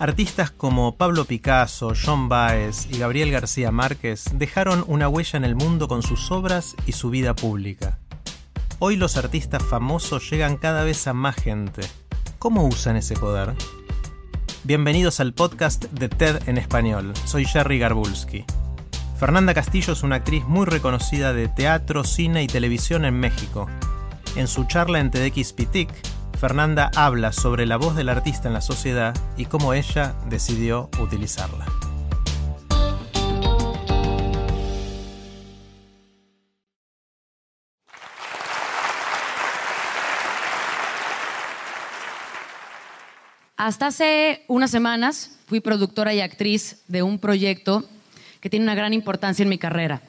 Artistas como Pablo Picasso, John Baez y Gabriel García Márquez dejaron una huella en el mundo con sus obras y su vida pública. Hoy los artistas famosos llegan cada vez a más gente. ¿Cómo usan ese poder? Bienvenidos al podcast de TED en español. Soy Jerry Garbulski. Fernanda Castillo es una actriz muy reconocida de teatro, cine y televisión en México. En su charla en TEDxPTIC, Fernanda habla sobre la voz del artista en la sociedad y cómo ella decidió utilizarla. Hasta hace unas semanas fui productora y actriz de un proyecto que tiene una gran importancia en mi carrera.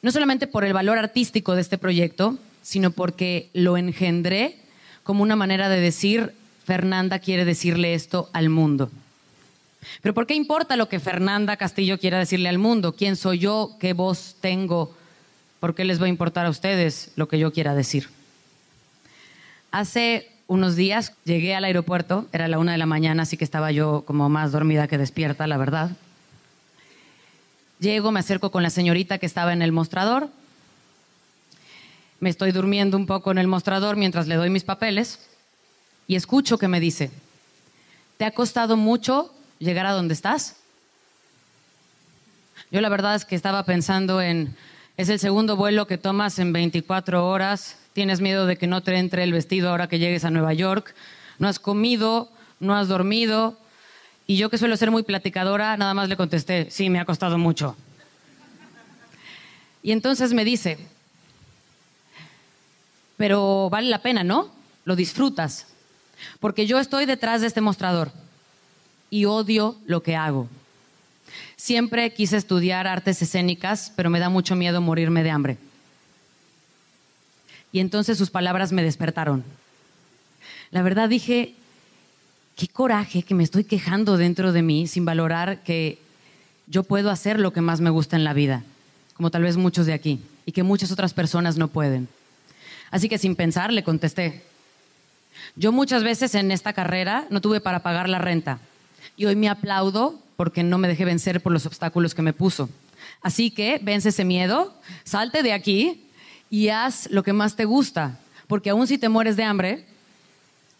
No solamente por el valor artístico de este proyecto, sino porque lo engendré como una manera de decir, Fernanda quiere decirle esto al mundo. Pero ¿por qué importa lo que Fernanda Castillo quiera decirle al mundo? ¿Quién soy yo? ¿Qué voz tengo? ¿Por qué les va a importar a ustedes lo que yo quiera decir? Hace unos días llegué al aeropuerto, era la una de la mañana, así que estaba yo como más dormida que despierta, la verdad. Llego, me acerco con la señorita que estaba en el mostrador. Me estoy durmiendo un poco en el mostrador mientras le doy mis papeles y escucho que me dice, ¿te ha costado mucho llegar a donde estás? Yo la verdad es que estaba pensando en, es el segundo vuelo que tomas en 24 horas, tienes miedo de que no te entre el vestido ahora que llegues a Nueva York, no has comido, no has dormido. Y yo que suelo ser muy platicadora, nada más le contesté, sí, me ha costado mucho. Y entonces me dice, pero vale la pena, ¿no? Lo disfrutas. Porque yo estoy detrás de este mostrador y odio lo que hago. Siempre quise estudiar artes escénicas, pero me da mucho miedo morirme de hambre. Y entonces sus palabras me despertaron. La verdad dije, qué coraje que me estoy quejando dentro de mí sin valorar que yo puedo hacer lo que más me gusta en la vida, como tal vez muchos de aquí, y que muchas otras personas no pueden. Así que sin pensar le contesté, yo muchas veces en esta carrera no tuve para pagar la renta y hoy me aplaudo porque no me dejé vencer por los obstáculos que me puso. Así que vence ese miedo, salte de aquí y haz lo que más te gusta, porque aún si te mueres de hambre,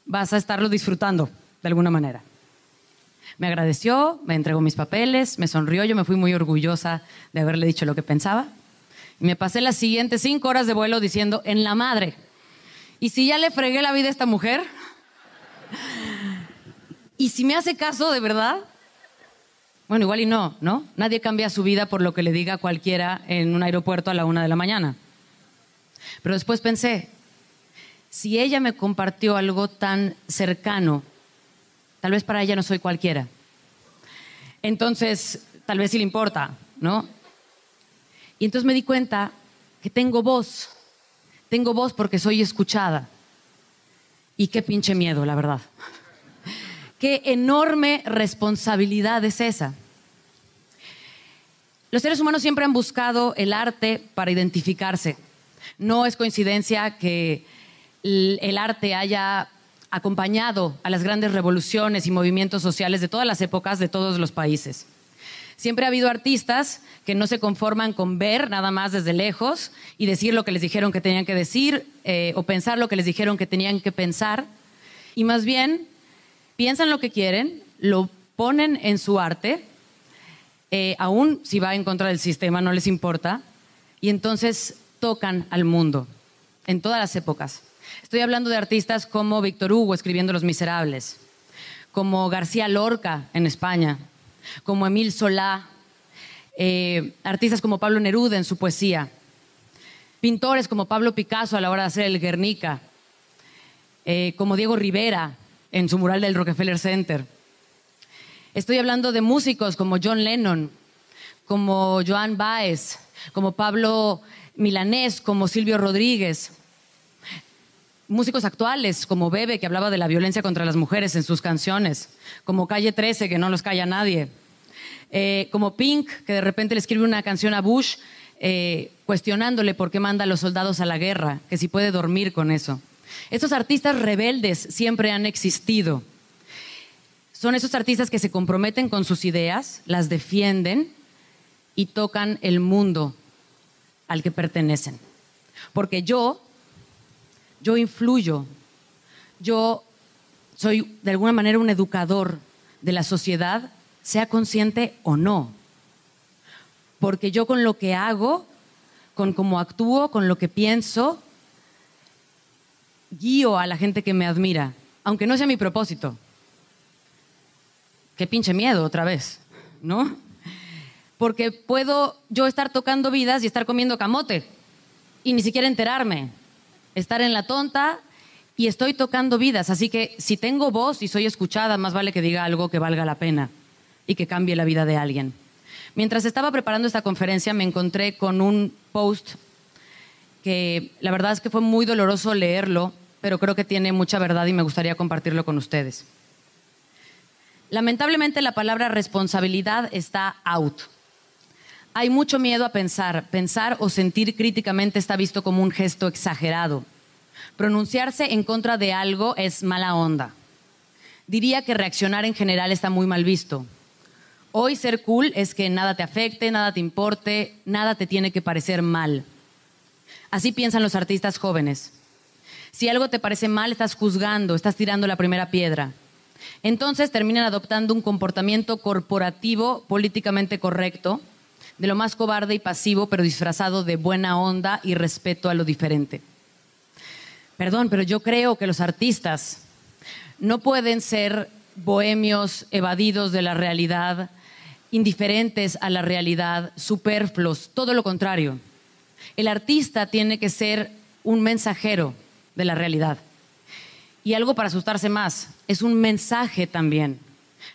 vas a estarlo disfrutando de alguna manera. Me agradeció, me entregó mis papeles, me sonrió, yo me fui muy orgullosa de haberle dicho lo que pensaba. Me pasé las siguientes cinco horas de vuelo diciendo, en la madre. ¿Y si ya le fregué la vida a esta mujer? ¿Y si me hace caso de verdad? Bueno, igual y no, ¿no? Nadie cambia su vida por lo que le diga cualquiera en un aeropuerto a la una de la mañana. Pero después pensé, si ella me compartió algo tan cercano, tal vez para ella no soy cualquiera. Entonces, tal vez sí le importa, ¿no? Y entonces me di cuenta que tengo voz. Tengo voz porque soy escuchada. Y qué pinche miedo, la verdad. Qué enorme responsabilidad es esa. Los seres humanos siempre han buscado el arte para identificarse. No es coincidencia que el arte haya acompañado a las grandes revoluciones y movimientos sociales de todas las épocas, de todos los países. Siempre ha habido artistas que no se conforman con ver nada más desde lejos y decir lo que les dijeron que tenían que decir eh, o pensar lo que les dijeron que tenían que pensar, y más bien piensan lo que quieren, lo ponen en su arte, eh, aún si va en contra del sistema, no les importa, y entonces tocan al mundo en todas las épocas. Estoy hablando de artistas como Víctor Hugo escribiendo Los Miserables, como García Lorca en España, como Emil Solá, eh, artistas como Pablo Neruda en su poesía, pintores como Pablo Picasso a la hora de hacer el Guernica, eh, como Diego Rivera en su mural del Rockefeller Center. Estoy hablando de músicos como John Lennon, como Joan Baez, como Pablo Milanés, como Silvio Rodríguez. Músicos actuales como Bebe, que hablaba de la violencia contra las mujeres en sus canciones, como Calle 13, que no los calla nadie, eh, como Pink, que de repente le escribe una canción a Bush eh, cuestionándole por qué manda a los soldados a la guerra, que si puede dormir con eso. Estos artistas rebeldes siempre han existido. Son esos artistas que se comprometen con sus ideas, las defienden y tocan el mundo al que pertenecen. Porque yo, yo influyo, yo soy de alguna manera un educador de la sociedad, sea consciente o no. Porque yo con lo que hago, con cómo actúo, con lo que pienso, guío a la gente que me admira, aunque no sea mi propósito. Qué pinche miedo otra vez, ¿no? porque puedo yo estar tocando vidas y estar comiendo camote y ni siquiera enterarme, estar en la tonta y estoy tocando vidas. Así que si tengo voz y soy escuchada, más vale que diga algo que valga la pena y que cambie la vida de alguien. Mientras estaba preparando esta conferencia me encontré con un post que la verdad es que fue muy doloroso leerlo, pero creo que tiene mucha verdad y me gustaría compartirlo con ustedes. Lamentablemente la palabra responsabilidad está out hay mucho miedo a pensar. Pensar o sentir críticamente está visto como un gesto exagerado. Pronunciarse en contra de algo es mala onda. Diría que reaccionar en general está muy mal visto. Hoy ser cool es que nada te afecte, nada te importe, nada te tiene que parecer mal. Así piensan los artistas jóvenes. Si algo te parece mal, estás juzgando, estás tirando la primera piedra. Entonces terminan adoptando un comportamiento corporativo políticamente correcto de lo más cobarde y pasivo, pero disfrazado de buena onda y respeto a lo diferente. Perdón, pero yo creo que los artistas no pueden ser bohemios evadidos de la realidad, indiferentes a la realidad, superfluos, todo lo contrario. El artista tiene que ser un mensajero de la realidad. Y algo para asustarse más, es un mensaje también.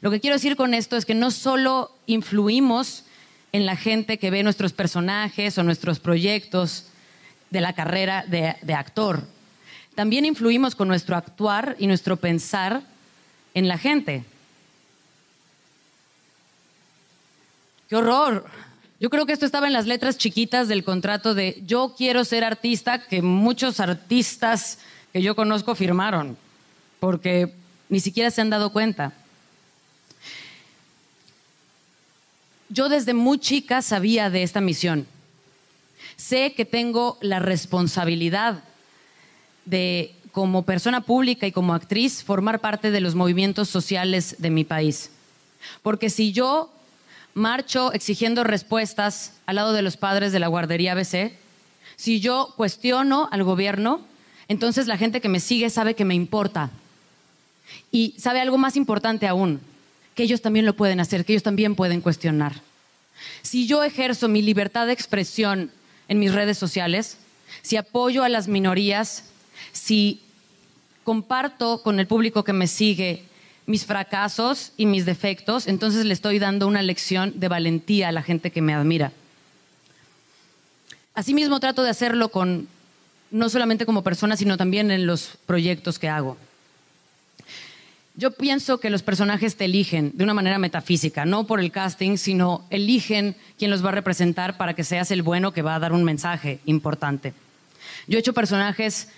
Lo que quiero decir con esto es que no solo influimos en la gente que ve nuestros personajes o nuestros proyectos de la carrera de, actor. También influimos con nuestro actuar y nuestro pensar en la gente. ¡Qué horror! Yo creo que esto estaba en las letras chiquitas del contrato de yo quiero ser artista que muchos artistas que yo conozco firmaron, porque ni siquiera se han dado cuenta. Yo desde muy chica sabía de esta misión. Sé que tengo la responsabilidad de, como persona pública y como actriz, formar parte de los movimientos sociales de mi país. Porque si yo marcho exigiendo respuestas al lado de los padres de la guardería ABC, si yo cuestiono al gobierno, entonces la gente que me sigue sabe que me importa. Y sabe algo más importante aún, que ellos también lo pueden hacer, que ellos también pueden cuestionar. Si yo ejerzo mi libertad de expresión en mis redes sociales, si apoyo a las minorías, si comparto con el público que me sigue mis fracasos y mis defectos, entonces le estoy dando una lección de valentía a la gente que me admira. Asimismo, trato de hacerlo con no solamente como persona, sino también en los proyectos que hago. Yo pienso que los personajes te eligen de una manera metafísica, no por el casting, sino eligen quién los va a representar para que seas el bueno que va a dar un mensaje importante. Yo he hecho personajes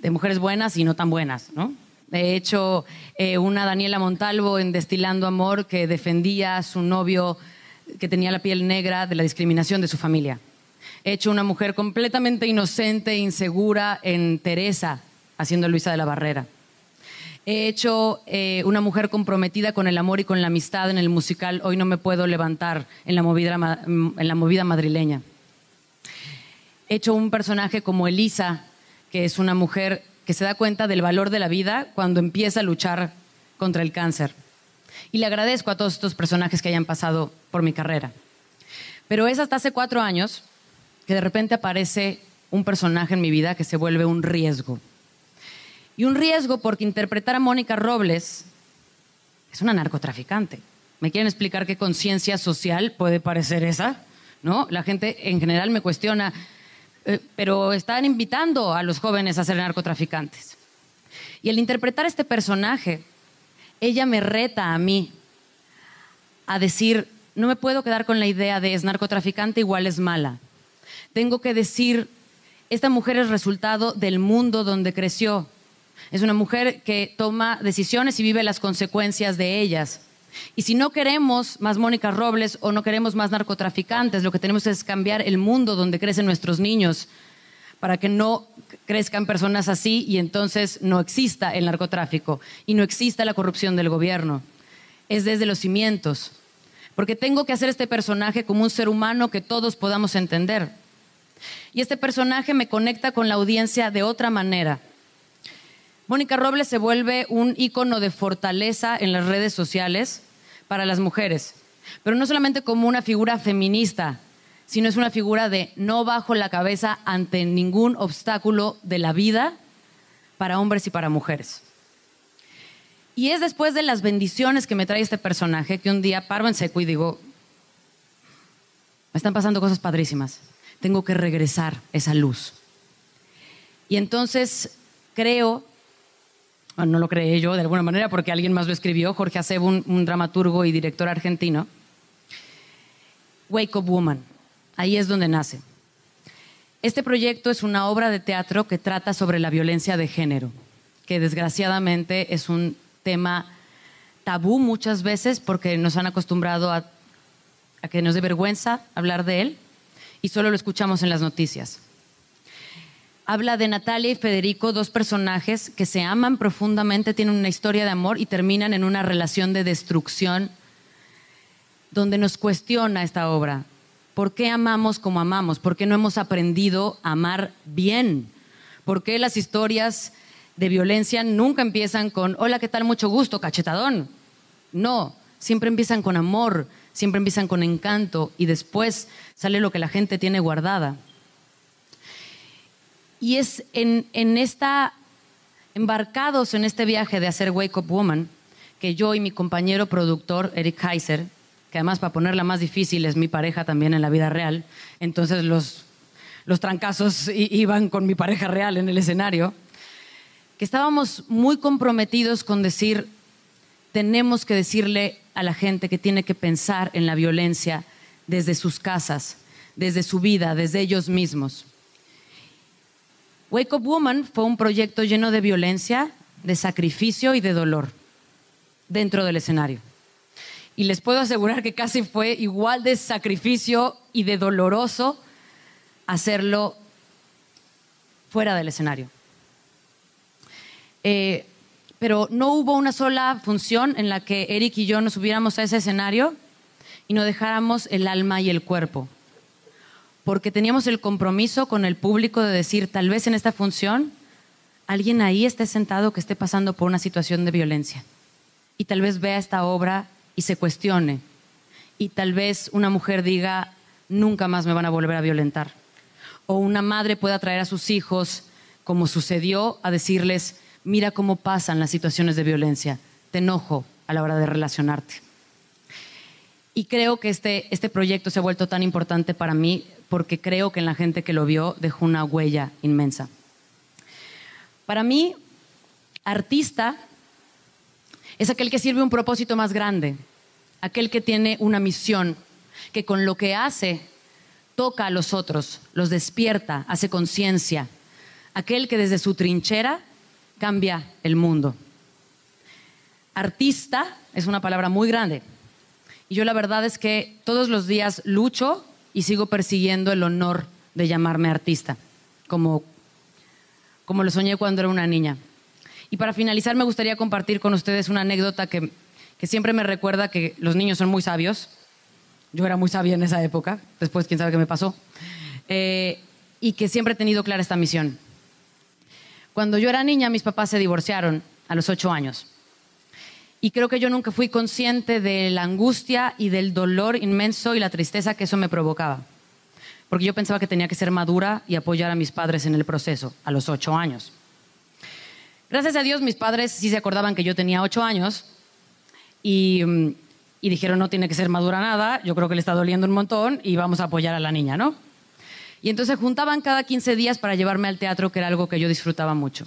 de mujeres buenas y no tan buenas, ¿no? He hecho eh, una Daniela Montalvo en Destilando Amor que defendía a su novio que tenía la piel negra de la discriminación de su familia. He hecho una mujer completamente inocente e insegura en Teresa, haciendo Luisa de la Barrera. He hecho eh, una mujer comprometida con el amor y con la amistad en el musical Hoy no me puedo levantar en la movida, en la movida madrileña. He hecho un personaje como Elisa, que es una mujer que se da cuenta del valor de la vida cuando empieza a luchar contra el cáncer. Y le agradezco a todos estos personajes que hayan pasado por mi carrera. Pero es hasta hace cuatro años que de repente aparece un personaje en mi vida que se vuelve un riesgo Y un riesgo porque interpretar a Mónica Robles es una narcotraficante. ¿Me quieren explicar qué conciencia social puede parecer esa? ¿No? La gente en general me cuestiona, eh, pero están invitando a los jóvenes a ser narcotraficantes. Y al interpretar este personaje, ella me reta a mí a decir, no me puedo quedar con la idea de es narcotraficante igual es mala. Tengo que decir, esta mujer es resultado del mundo donde creció. Es una mujer que toma decisiones y vive las consecuencias de ellas. Y si no queremos más Mónica Robles o no queremos más narcotraficantes, lo que tenemos es cambiar el mundo donde crecen nuestros niños para que no crezcan personas así y entonces no exista el narcotráfico y no exista la corrupción del gobierno. Es desde los cimientos. Porque tengo que hacer este personaje como un ser humano que todos podamos entender. Y este personaje me conecta con la audiencia de otra manera. Mónica Robles se vuelve un ícono de fortaleza en las redes sociales para las mujeres, pero no solamente como una figura feminista, sino es una figura de no bajo la cabeza ante ningún obstáculo de la vida para hombres y para mujeres. Y es después de las bendiciones que me trae este personaje que un día paro en seco y digo, me están pasando cosas padrísimas, tengo que regresar esa luz. Y entonces creo, no lo creé yo de alguna manera porque alguien más lo escribió, Jorge Acebo, un, un dramaturgo y director argentino, Wake Up Woman, ahí es donde nace. Este proyecto es una obra de teatro que trata sobre la violencia de género, que desgraciadamente es un tema tabú muchas veces porque nos han acostumbrado a, a que nos dé vergüenza hablar de él y solo lo escuchamos en las noticias. Habla de Natalia y Federico, dos personajes que se aman profundamente, tienen una historia de amor y terminan en una relación de destrucción donde nos cuestiona esta obra. ¿Por qué amamos como amamos? ¿Por qué no hemos aprendido a amar bien? ¿Por qué las historias de violencia nunca empiezan con, hola, ¿qué tal? Mucho gusto, cachetadón. No, siempre empiezan con amor, siempre empiezan con encanto y después sale lo que la gente tiene guardada. Y es en, en esta, embarcados en este viaje de hacer Wake Up Woman, que yo y mi compañero productor, Eric Heiser, que además para ponerla más difícil es mi pareja también en la vida real, entonces los, los trancazos iban con mi pareja real en el escenario, que estábamos muy comprometidos con decir, tenemos que decirle a la gente que tiene que pensar en la violencia desde sus casas, desde su vida, desde ellos mismos. Wake Up Woman fue un proyecto lleno de violencia, de sacrificio y de dolor dentro del escenario. Y les puedo asegurar que casi fue igual de sacrificio y de doloroso hacerlo fuera del escenario. Eh, pero no hubo una sola función en la que Eric y yo nos subiéramos a ese escenario y no dejáramos el alma y el cuerpo. Porque teníamos el compromiso con el público de decir, tal vez en esta función alguien ahí esté sentado que esté pasando por una situación de violencia. Y tal vez vea esta obra y se cuestione. Y tal vez una mujer diga, nunca más me van a volver a violentar. O una madre pueda traer a sus hijos, como sucedió, a decirles, mira cómo pasan las situaciones de violencia, te enojo a la hora de relacionarte. Y creo que este, este proyecto se ha vuelto tan importante para mí porque creo que en la gente que lo vio dejó una huella inmensa. Para mí, artista es aquel que sirve un propósito más grande, aquel que tiene una misión, que con lo que hace toca a los otros, los despierta, hace conciencia, aquel que desde su trinchera cambia el mundo. Artista es una palabra muy grande. Y yo la verdad es que todos los días lucho y sigo persiguiendo el honor de llamarme artista, como, como lo soñé cuando era una niña. Y para finalizar me gustaría compartir con ustedes una anécdota que, que siempre me recuerda que los niños son muy sabios. Yo era muy sabia en esa época, después quién sabe qué me pasó. Eh, y que siempre he tenido clara esta misión. Cuando yo era niña, mis papás se divorciaron a los ocho años. Y creo que yo nunca fui consciente de la angustia y del dolor inmenso y la tristeza que eso me provocaba. Porque yo pensaba que tenía que ser madura y apoyar a mis padres en el proceso a los ocho años. Gracias a Dios mis padres sí se acordaban que yo tenía ocho años y, mm, y dijeron no tiene que ser madura nada, yo creo que le está doliendo un montón y vamos a apoyar a la niña, ¿no? Y entonces juntaban cada 15 días para llevarme al teatro, que era algo que yo disfrutaba mucho.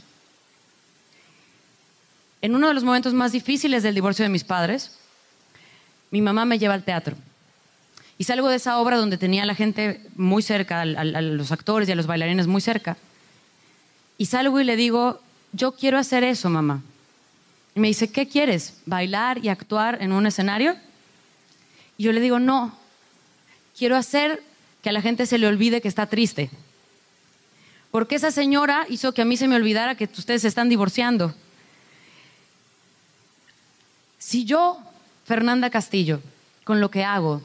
En uno de los momentos más difíciles del divorcio de mis padres, mi mamá me lleva al teatro. Y salgo de esa obra donde tenía a la gente muy cerca, a, los actores y a los bailarines muy cerca. Y salgo y le digo, yo quiero hacer eso, mamá. Y me dice, ¿qué quieres? ¿Bailar y actuar en un escenario? Y yo le digo, no, quiero hacer que a la gente se le olvide que está triste. Porque esa señora hizo que a mí se me olvidara que ustedes se están divorciando. Si yo, Fernanda Castillo, con lo que hago,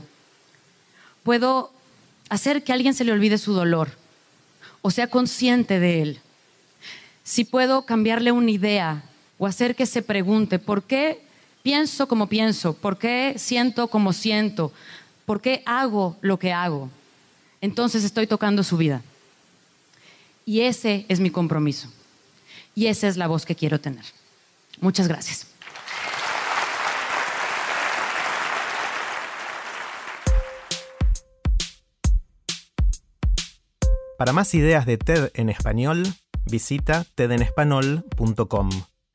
puedo hacer que alguien se le olvide su dolor o sea consciente de él, si puedo cambiarle una idea o hacer que se pregunte, ¿por qué pienso como pienso? ¿Por qué siento como siento? ¿Por qué hago lo que hago? entonces estoy tocando su vida. Y ese es mi compromiso. Y esa es la voz que quiero tener. Muchas gracias. Para más ideas de TED en español, visita tedenespanol.com.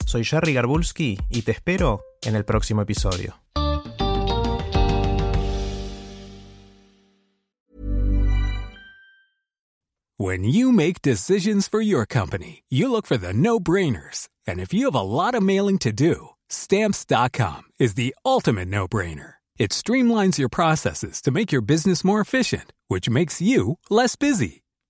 Soy Jerry Garbulski y te espero en el próximo episodio. When you make decisions for your company, you look for the no-brainers. And if you have a lot of mailing to do, stamps.com is the ultimate no-brainer. It streamlines your processes to make your business more efficient, which makes you less busy.